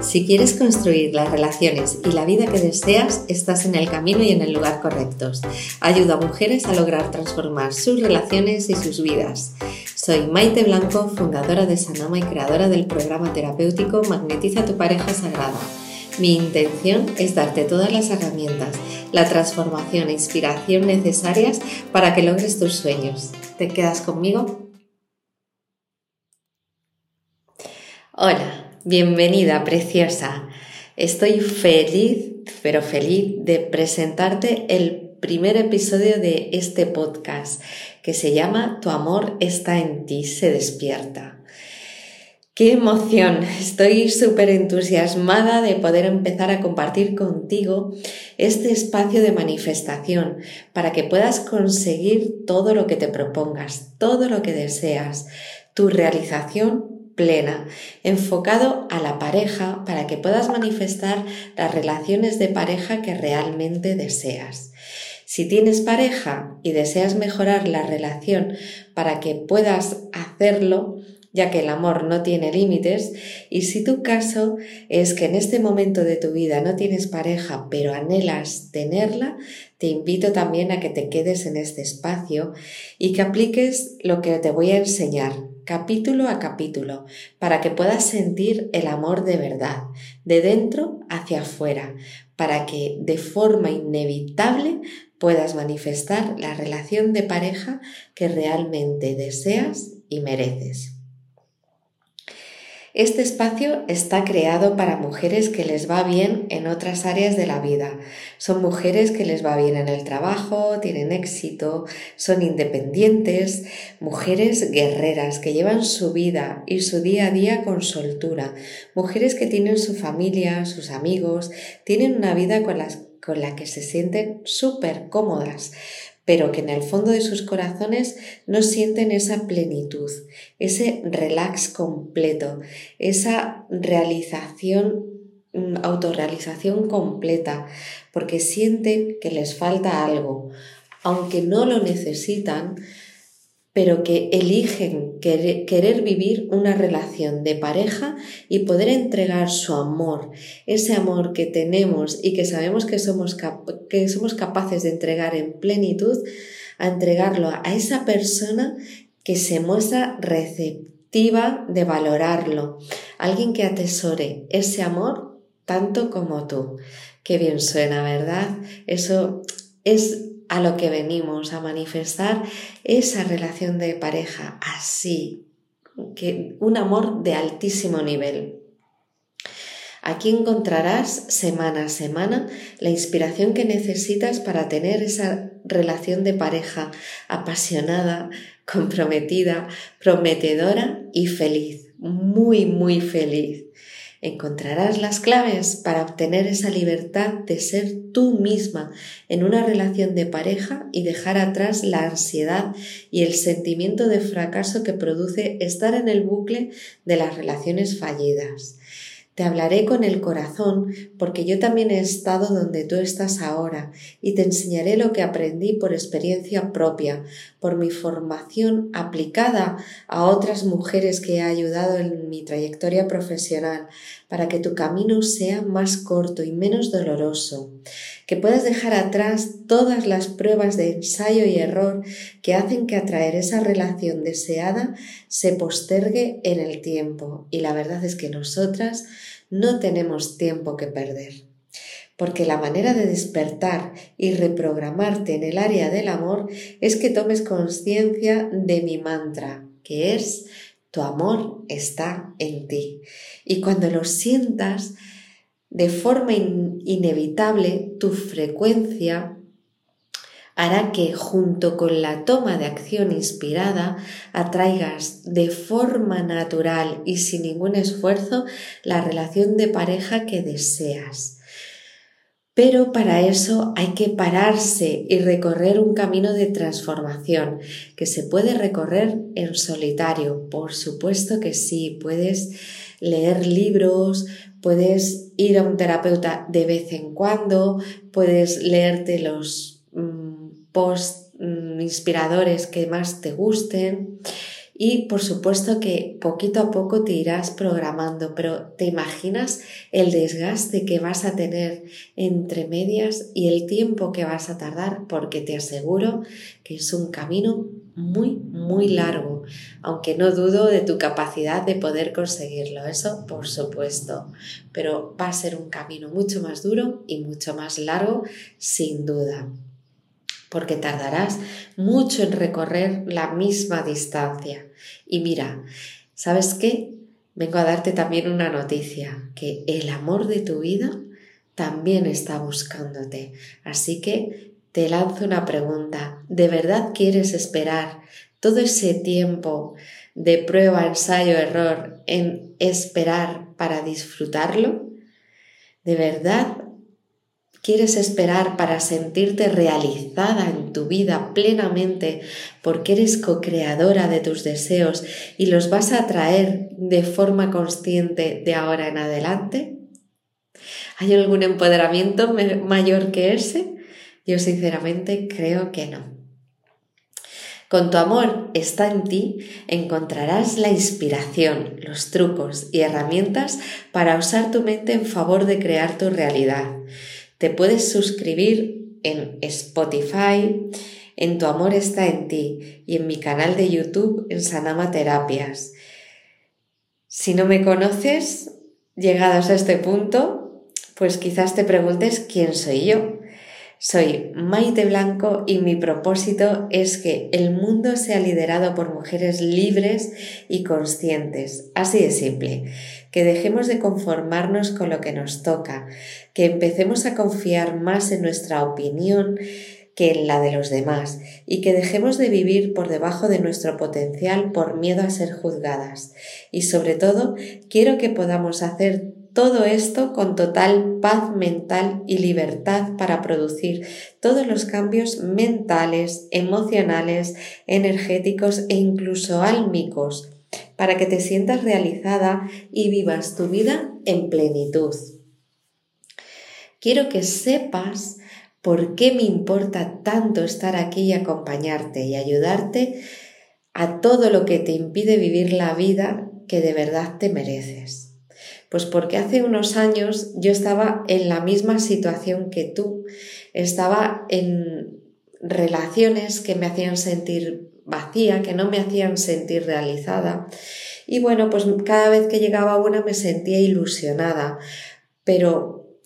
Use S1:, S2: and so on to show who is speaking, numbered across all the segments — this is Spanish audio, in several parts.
S1: Si quieres construir las relaciones y la vida que deseas, estás en el camino y en el lugar correctos. Ayuda a mujeres a lograr transformar sus relaciones y sus vidas. Soy Maite Blanco, fundadora de Sanama y creadora del programa terapéutico Magnetiza tu pareja sagrada. Mi intención es darte todas las herramientas, la transformación e inspiración necesarias para que logres tus sueños. ¿Te quedas conmigo? Hola, Bienvenida, preciosa. Estoy feliz, pero feliz de presentarte el primer episodio de este podcast que se llama Tu amor está en ti, se despierta. Qué emoción, estoy súper entusiasmada de poder empezar a compartir contigo este espacio de manifestación para que puedas conseguir todo lo que te propongas, todo lo que deseas, tu realización plena, enfocado a la pareja para que puedas manifestar las relaciones de pareja que realmente deseas. Si tienes pareja y deseas mejorar la relación para que puedas hacerlo, ya que el amor no tiene límites, y si tu caso es que en este momento de tu vida no tienes pareja, pero anhelas tenerla, te invito también a que te quedes en este espacio y que apliques lo que te voy a enseñar capítulo a capítulo, para que puedas sentir el amor de verdad, de dentro hacia afuera, para que de forma inevitable puedas manifestar la relación de pareja que realmente deseas y mereces. Este espacio está creado para mujeres que les va bien en otras áreas de la vida. Son mujeres que les va bien en el trabajo, tienen éxito, son independientes, mujeres guerreras que llevan su vida y su día a día con soltura, mujeres que tienen su familia, sus amigos, tienen una vida con, con la que se sienten súper cómodas, pero que en el fondo de sus corazones no sienten esa plenitud, ese relax completo, esa realización, mm, autorrealización completa, porque sienten que les falta algo, aunque no lo necesitan, pero que eligen querer, vivir una relación de pareja y poder entregar su amor, ese amor que tenemos y que sabemos que somos, que somos capaces de entregar en plenitud, a entregarlo a esa persona que se muestra receptiva de valorarlo, alguien que atesore ese amor tanto como tú. Qué bien suena, ¿verdad? Eso es a lo que venimos a manifestar esa relación de pareja así, que un amor de altísimo nivel. Aquí encontrarás semana a semana la inspiración que necesitas para tener esa relación de pareja apasionada, comprometida, prometedora y feliz, muy, muy feliz. Encontrarás las claves para obtener esa libertad de ser tú misma en una relación de pareja y dejar atrás la ansiedad y el sentimiento de fracaso que produce estar en el bucle de las relaciones fallidas. Te hablaré con el corazón porque yo también he estado donde tú estás ahora y te enseñaré lo que aprendí por experiencia propia, por mi formación aplicada a otras mujeres que he ayudado en mi trayectoria profesional, para que tu camino sea más corto y menos doloroso, que puedas dejar atrás todas las pruebas de ensayo y error que hacen que atraer esa relación deseada se postergue en el tiempo. Y la verdad es que nosotras no tenemos tiempo que perder. Porque la manera de despertar y reprogramarte en el área del amor es que tomes conciencia de mi mantra, que es tu amor está en ti. Y cuando lo sientas, de forma inevitable, tu frecuencia hará que junto con la toma de acción inspirada atraigas de forma natural y sin ningún esfuerzo la relación de pareja que deseas. Pero para eso hay que pararse y recorrer un camino de transformación que se puede recorrer en solitario. Por supuesto que sí, puedes leer libros, puedes ir a un terapeuta de vez en cuando, puedes leerte los post mm, inspiradores que más te gusten y por supuesto que poquito a poco te irás programando, pero ¿te imaginas el desgaste que vas a tener entre medias y el tiempo que vas a tardar? Porque te aseguro que es un camino muy, muy largo, aunque no dudo de tu capacidad de poder conseguirlo, eso por supuesto, pero va a ser un camino mucho más duro y mucho más largo, sin duda porque tardarás mucho en recorrer la misma distancia. Y mira, ¿sabes qué? Vengo a darte también una noticia, que el amor de tu vida también está buscándote. Así que te lanzo una pregunta. ¿De verdad quieres esperar todo ese tiempo de prueba, ensayo, error en esperar para disfrutarlo? ¿De verdad ¿Quieres esperar para sentirte realizada en tu vida plenamente porque eres co-creadora de tus deseos y los vas a traer de forma consciente de ahora en adelante? ¿Hay algún empoderamiento mayor que ese? Yo sinceramente creo que no. Con tu amor está en ti, encontrarás la inspiración, los trucos y herramientas para usar tu mente en favor de crear tu realidad. Te puedes suscribir en Spotify, en Tu Amor está en ti y en mi canal de YouTube en Sanama Terapias. Si no me conoces, llegados a este punto, pues quizás te preguntes quién soy yo. Soy Maite Blanco y mi propósito es que el mundo sea liderado por mujeres libres y conscientes. Así de simple. Que dejemos de conformarnos con lo que nos toca, que empecemos a confiar más en nuestra opinión que en la de los demás y que dejemos de vivir por debajo de nuestro potencial por miedo a ser juzgadas. Y sobre todo, quiero que podamos hacer todo esto con total paz mental y libertad para producir todos los cambios mentales, emocionales, energéticos e incluso álmicos, para que te sientas realizada y vivas tu vida en plenitud. Quiero que sepas por qué me importa tanto estar aquí y acompañarte y ayudarte a todo lo que te impide vivir la vida que de verdad te mereces. Pues porque hace unos años yo estaba en la misma situación que tú, estaba en relaciones que me hacían sentir vacía, que no me hacían sentir realizada. Y bueno, pues cada vez que llegaba una me sentía ilusionada, pero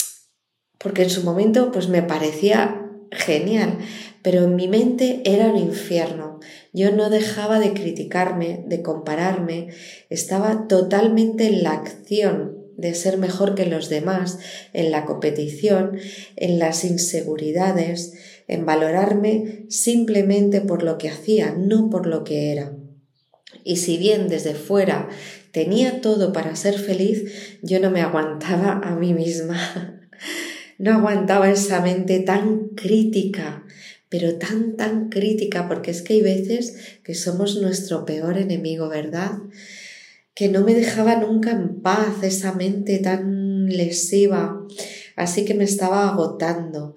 S1: porque en su momento pues me parecía genial, pero en mi mente era un infierno. Yo no dejaba de criticarme, de compararme, estaba totalmente en la acción de ser mejor que los demás, en la competición, en las inseguridades, en valorarme simplemente por lo que hacía, no por lo que era. Y si bien desde fuera tenía todo para ser feliz, yo no me aguantaba a mí misma. No aguantaba esa mente tan crítica, pero tan, tan crítica, porque es que hay veces que somos nuestro peor enemigo, ¿verdad? Que no me dejaba nunca en paz esa mente tan lesiva, así que me estaba agotando.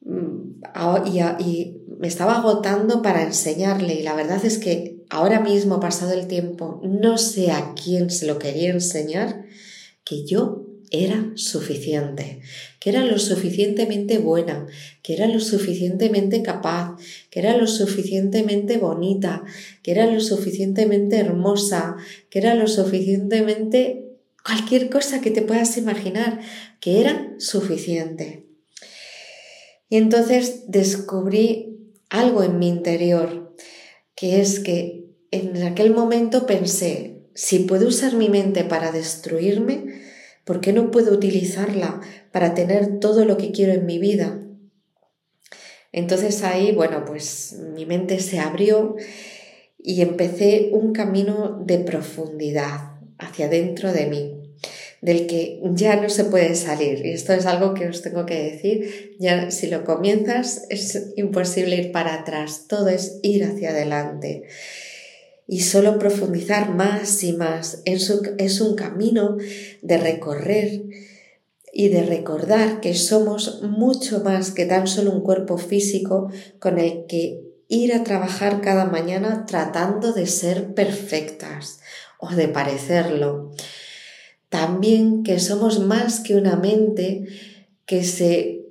S1: Mm, y, me estaba agotando para enseñarle y la verdad es que ahora mismo, pasado el tiempo, no sé a quién se lo quería enseñar, que yo era suficiente, que era lo suficientemente buena, que era lo suficientemente capaz, que era lo suficientemente bonita, que era lo suficientemente hermosa, que era lo suficientemente cualquier cosa que te puedas imaginar, que era suficiente. Y entonces descubrí algo en mi interior, que es que en aquel momento pensé, si puedo usar mi mente para destruirme, ¿Por qué no puedo utilizarla para tener todo lo que quiero en mi vida? Entonces ahí, bueno, pues mi mente se abrió y empecé un camino de profundidad hacia dentro de mí, del que ya no se puede salir. Y esto es algo que os tengo que decir, ya si lo comienzas es imposible ir para atrás, todo es ir hacia adelante y solo profundizar más y más. Es un, camino de recorrer y de recordar que somos mucho más que tan solo un cuerpo físico con el que ir a trabajar cada mañana tratando de ser perfectas o de parecerlo. También que somos más que una mente que se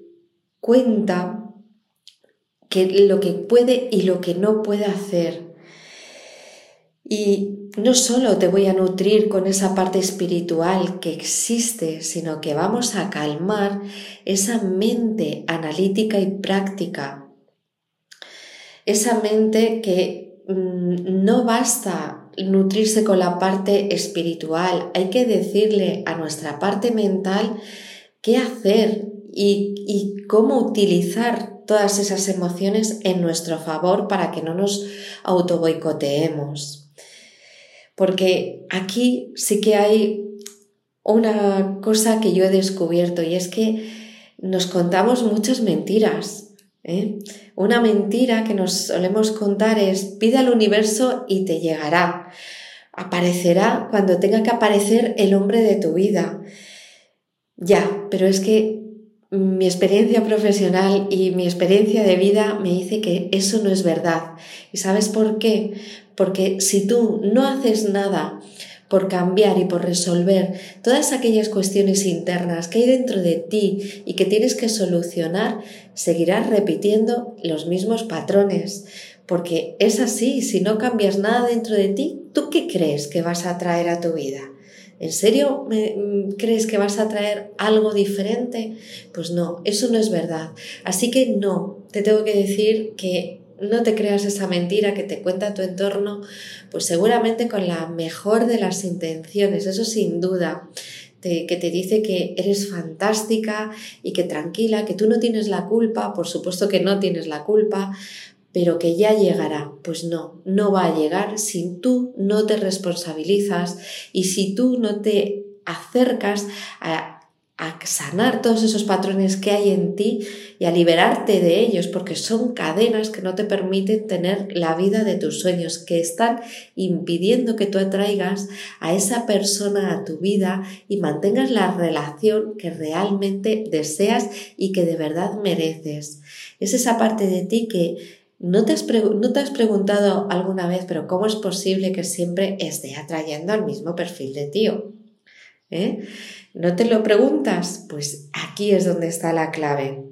S1: cuenta que lo que puede y lo que no puede hacer. Y no solo te voy a nutrir con esa parte espiritual que existe, sino que vamos a calmar esa mente analítica y práctica. Esa mente que mm, no basta nutrirse con la parte espiritual, hay que decirle a nuestra parte mental qué hacer y, y cómo utilizar todas esas emociones en nuestro favor para que no nos autoboicoteemos. Porque aquí sí que hay una cosa que yo he descubierto y es que nos contamos muchas mentiras. ¿eh? Una mentira que nos solemos contar es pide al universo y te llegará. Aparecerá cuando tenga que aparecer el hombre de tu vida. Ya, pero es que mi experiencia profesional y mi experiencia de vida me dice que eso no es verdad. ¿Y sabes por qué? Porque si tú no haces nada por cambiar y por resolver todas aquellas cuestiones internas que hay dentro de ti y que tienes que solucionar, seguirás repitiendo los mismos patrones. Porque es así, si no cambias nada dentro de ti, ¿tú qué crees que vas a traer a tu vida? ¿En serio mm, crees que vas a traer algo diferente? Pues no, eso no es verdad. Así que no, te tengo que decir que no te creas esa mentira que te cuenta tu entorno, pues seguramente con la mejor de las intenciones, eso sin duda, que te dice que eres fantástica y que tranquila, que tú no tienes la culpa, por supuesto que no tienes la culpa, pero que ya llegará. Pues no, no va a llegar si tú no te responsabilizas y si tú no te acercas a a sanar todos esos patrones que hay en ti y a liberarte de ellos, porque son cadenas que no te permiten tener la vida de tus sueños, que están impidiendo que tú atraigas a esa persona a tu vida y mantengas la relación que realmente deseas y que de verdad mereces. Es esa parte de ti que no te, has no te has preguntado alguna vez, pero ¿cómo es posible que siempre esté atrayendo al mismo perfil de tío? ¿Eh? ¿No te lo preguntas? Pues aquí es donde está la clave.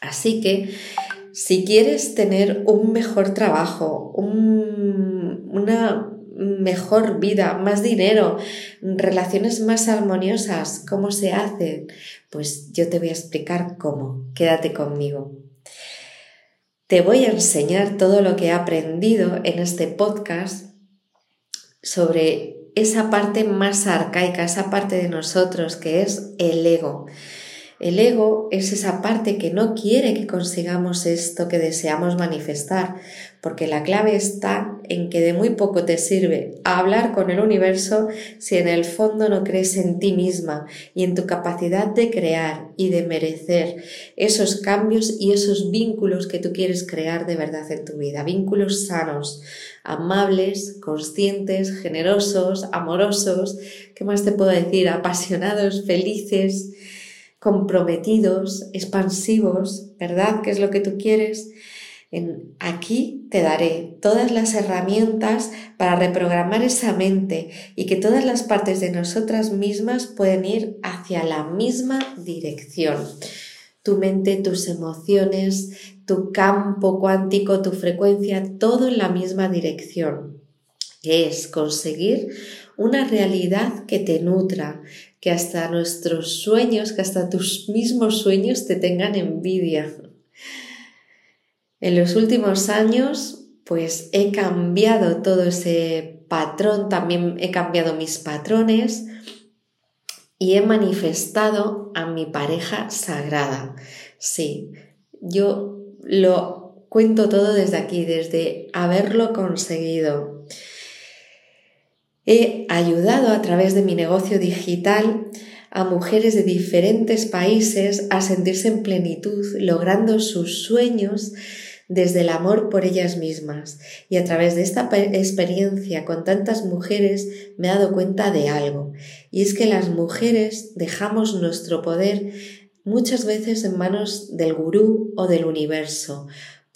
S1: Así que si quieres tener un mejor trabajo, una mejor vida, más dinero, relaciones más armoniosas, ¿cómo se hacen? Pues yo te voy a explicar cómo. Quédate conmigo. Te voy a enseñar todo lo que he aprendido en este podcast sobre esa parte más arcaica, esa parte de nosotros que es el ego. El ego es esa parte que no quiere que consigamos esto que deseamos manifestar, porque la clave está en que de muy poco te sirve hablar con el universo si en el fondo no crees en ti misma y en tu capacidad de crear y de merecer esos cambios y esos vínculos que tú quieres crear de verdad en tu vida, vínculos sanos, amables, conscientes, generosos, amorosos, ¿qué más te puedo decir? Apasionados, felices comprometidos, expansivos, ¿verdad? ¿Qué es lo que tú quieres? En, aquí te daré todas las herramientas para reprogramar esa mente y que todas las partes de nosotras mismas pueden ir hacia la misma dirección. Tu mente, tus emociones, tu campo cuántico, tu frecuencia, todo en la misma dirección. Es conseguir una realidad que te nutra, que hasta nuestros sueños, que hasta tus mismos sueños te tengan envidia. En los últimos años, pues he cambiado todo ese patrón, también he cambiado mis patrones y he manifestado a mi pareja sagrada. Sí, yo lo cuento todo desde aquí, desde haberlo conseguido. He ayudado a través de mi negocio digital a mujeres de diferentes países a sentirse en plenitud, logrando sus sueños desde el amor por ellas mismas. Y a través de esta experiencia con tantas mujeres me he dado cuenta de algo, y es que las mujeres dejamos nuestro poder muchas veces en manos del gurú o del universo,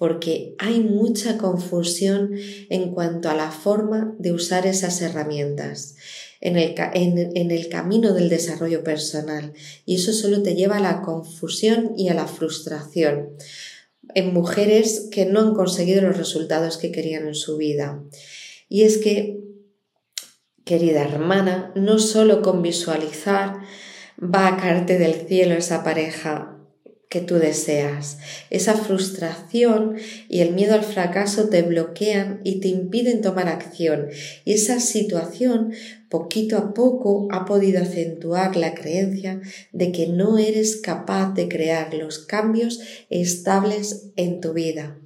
S1: porque hay mucha confusión en cuanto a la forma de usar esas herramientas en el, en el camino del desarrollo personal y eso solo te lleva a la confusión y a la frustración en mujeres que no han conseguido los resultados que querían en su vida. Y es que, querida hermana, no solo con visualizar va a caerte del cielo esa pareja que tú deseas. Esa frustración y el miedo al fracaso te bloquean y te impiden tomar acción. Y esa situación, poquito a poco, ha podido acentuar la creencia de que no eres capaz de crear los cambios estables en tu vida.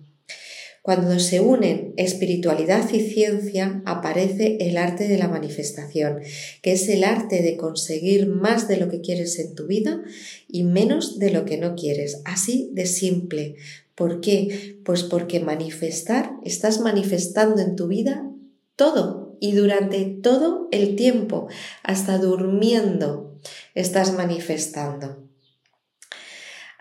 S1: Cuando se unen espiritualidad y ciencia, aparece el arte de la manifestación, que es el arte de conseguir más de lo que quieres en tu vida y menos de lo que no quieres. Así de simple. ¿Por qué? Pues porque manifestar, estás manifestando en tu vida todo y durante todo el tiempo, hasta durmiendo, estás manifestando.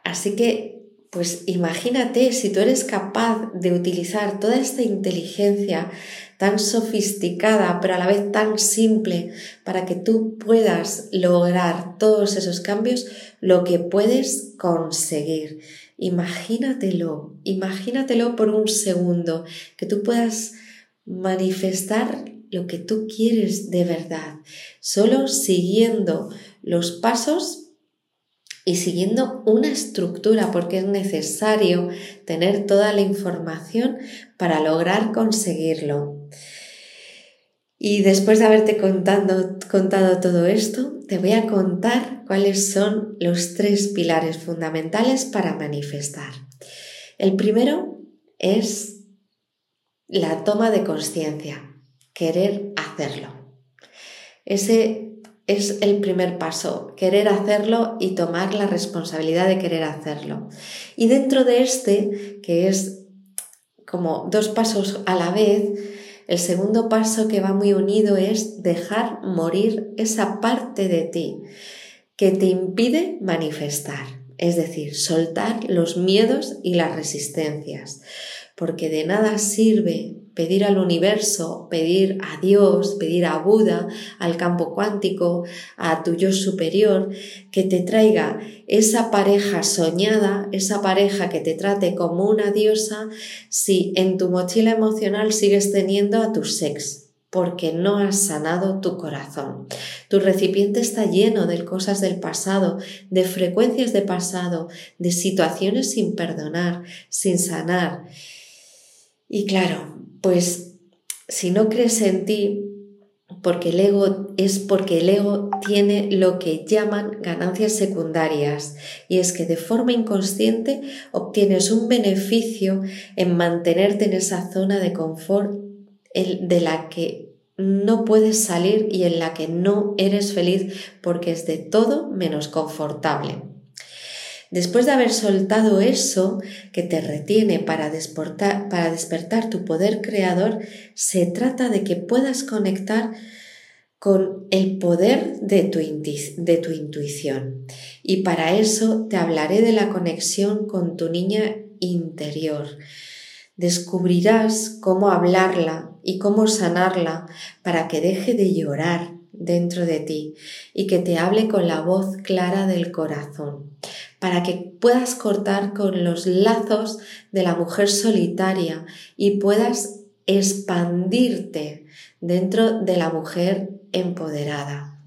S1: Así que pues imagínate si tú eres capaz de utilizar toda esta inteligencia tan sofisticada, pero a la vez tan simple, para que tú puedas lograr todos esos cambios, lo que puedes conseguir. Imagínatelo, imagínatelo por un segundo, que tú puedas manifestar lo que tú quieres de verdad, solo siguiendo los pasos y siguiendo una estructura porque es necesario tener toda la información para lograr conseguirlo. Y después de haberte contado, contado todo esto, te voy a contar cuáles son los tres pilares fundamentales para manifestar. El primero es la toma de conciencia, querer hacerlo. Ese es el primer paso, querer hacerlo y tomar la responsabilidad de querer hacerlo. Y dentro de este, que es como dos pasos a la vez, el segundo paso que va muy unido es dejar morir esa parte de ti que te impide manifestar, es decir, soltar los miedos y las resistencias, porque de nada sirve pedir al universo, pedir a Dios, pedir a Buda, al campo cuántico, a tu yo superior, que te traiga esa pareja soñada, esa pareja que te trate como una diosa, si en tu mochila emocional sigues teniendo a tu sex porque no has sanado tu corazón. Tu recipiente está lleno de cosas del pasado, de frecuencias de pasado, de situaciones sin perdonar, sin sanar. Y claro, pues si no crees en ti, porque el ego es porque el ego tiene lo que llaman ganancias secundarias y es que de forma inconsciente obtienes un beneficio en mantenerte en esa zona de confort de la que no puedes salir y en la que no eres feliz porque es de todo menos confortable. Después de haber soltado eso que te retiene para, para despertar tu poder creador, se trata de que puedas conectar con el poder de tu, de tu intuición. Y para eso te hablaré de la conexión con tu niña interior. Descubrirás cómo hablarla y cómo sanarla para que deje de llorar dentro de ti y que te hable con la voz clara del corazón para que puedas cortar con los lazos de la mujer solitaria y puedas expandirte dentro de la mujer empoderada.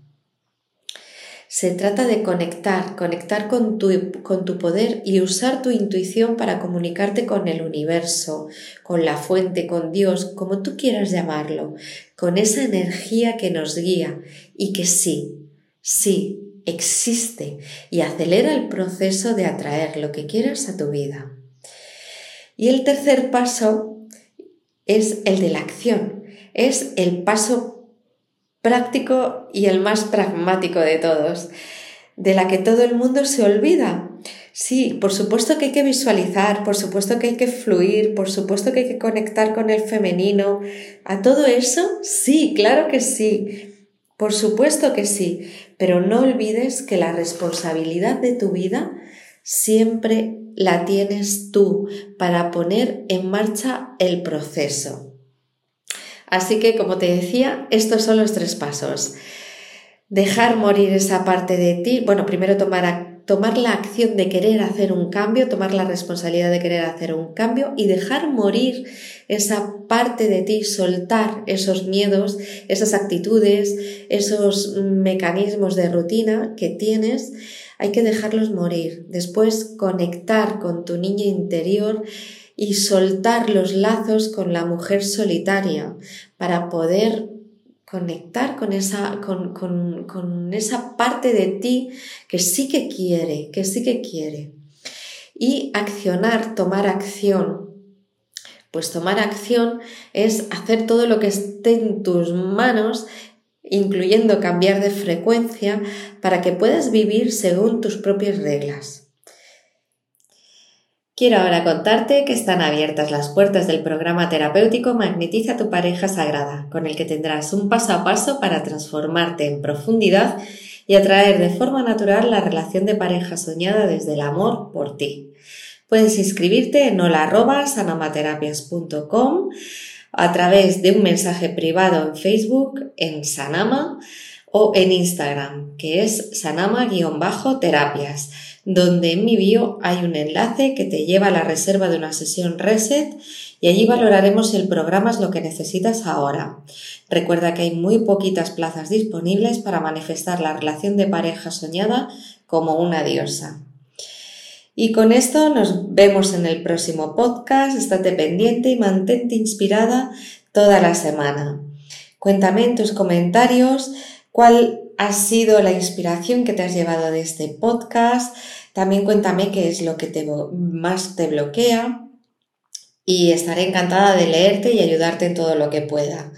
S1: Se trata de conectar, conectar con tu, con tu poder y usar tu intuición para comunicarte con el universo, con la fuente, con Dios, como tú quieras llamarlo, con esa energía que nos guía y que sí, sí, existe y acelera el proceso de atraer lo que quieras a tu vida. Y el tercer paso es el de la acción, es el paso práctico y el más pragmático de todos, de la que todo el mundo se olvida. Sí, por supuesto que hay que visualizar, por supuesto que hay que fluir, por supuesto que hay que conectar con el femenino. ¿A todo eso? Sí, claro que sí. Por supuesto que sí, pero no olvides que la responsabilidad de tu vida siempre la tienes tú para poner en marcha el proceso. Así que, como te decía, estos son los tres pasos. Dejar morir esa parte de ti, bueno, primero tomar, tomar la acción de querer hacer un cambio, tomar la responsabilidad de querer hacer un cambio y dejar morir esa parte de ti, soltar esos miedos, esas actitudes, esos mecanismos de rutina que tienes, hay que dejarlos morir. Después conectar con tu niña interior y soltar los lazos con la mujer solitaria para poder conectar con esa, con, con, esa parte de ti que sí que quiere, que sí que quiere. Y accionar, tomar acción. Pues tomar acción es hacer todo lo que esté en tus manos, incluyendo cambiar de frecuencia, para que puedas vivir según tus propias reglas. Quiero ahora contarte que están abiertas las puertas del programa terapéutico Magnetiza tu pareja sagrada, con el que tendrás un paso a paso para transformarte en profundidad y atraer de forma natural la relación de pareja soñada desde el amor por ti. Puedes inscribirte en hola.sanamaterapias.com a través de un mensaje privado en Facebook, en Sanama o en Instagram, que es sanama-terapias donde en mi bio hay un enlace que te lleva a la reserva de una sesión reset y allí valoraremos si el programa es lo que necesitas ahora. Recuerda que hay muy poquitas plazas disponibles para manifestar la relación de pareja soñada como una diosa. Y con esto nos vemos en el próximo podcast. Estate pendiente y mantente inspirada toda la semana. Cuéntame en tus comentarios cuál ha sido la inspiración que te has llevado de este podcast. También cuéntame qué es lo que te, más te bloquea y estaré encantada de leerte y ayudarte en todo lo que pueda.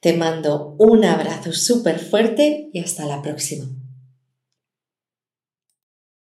S1: Te mando un abrazo súper fuerte y hasta la próxima.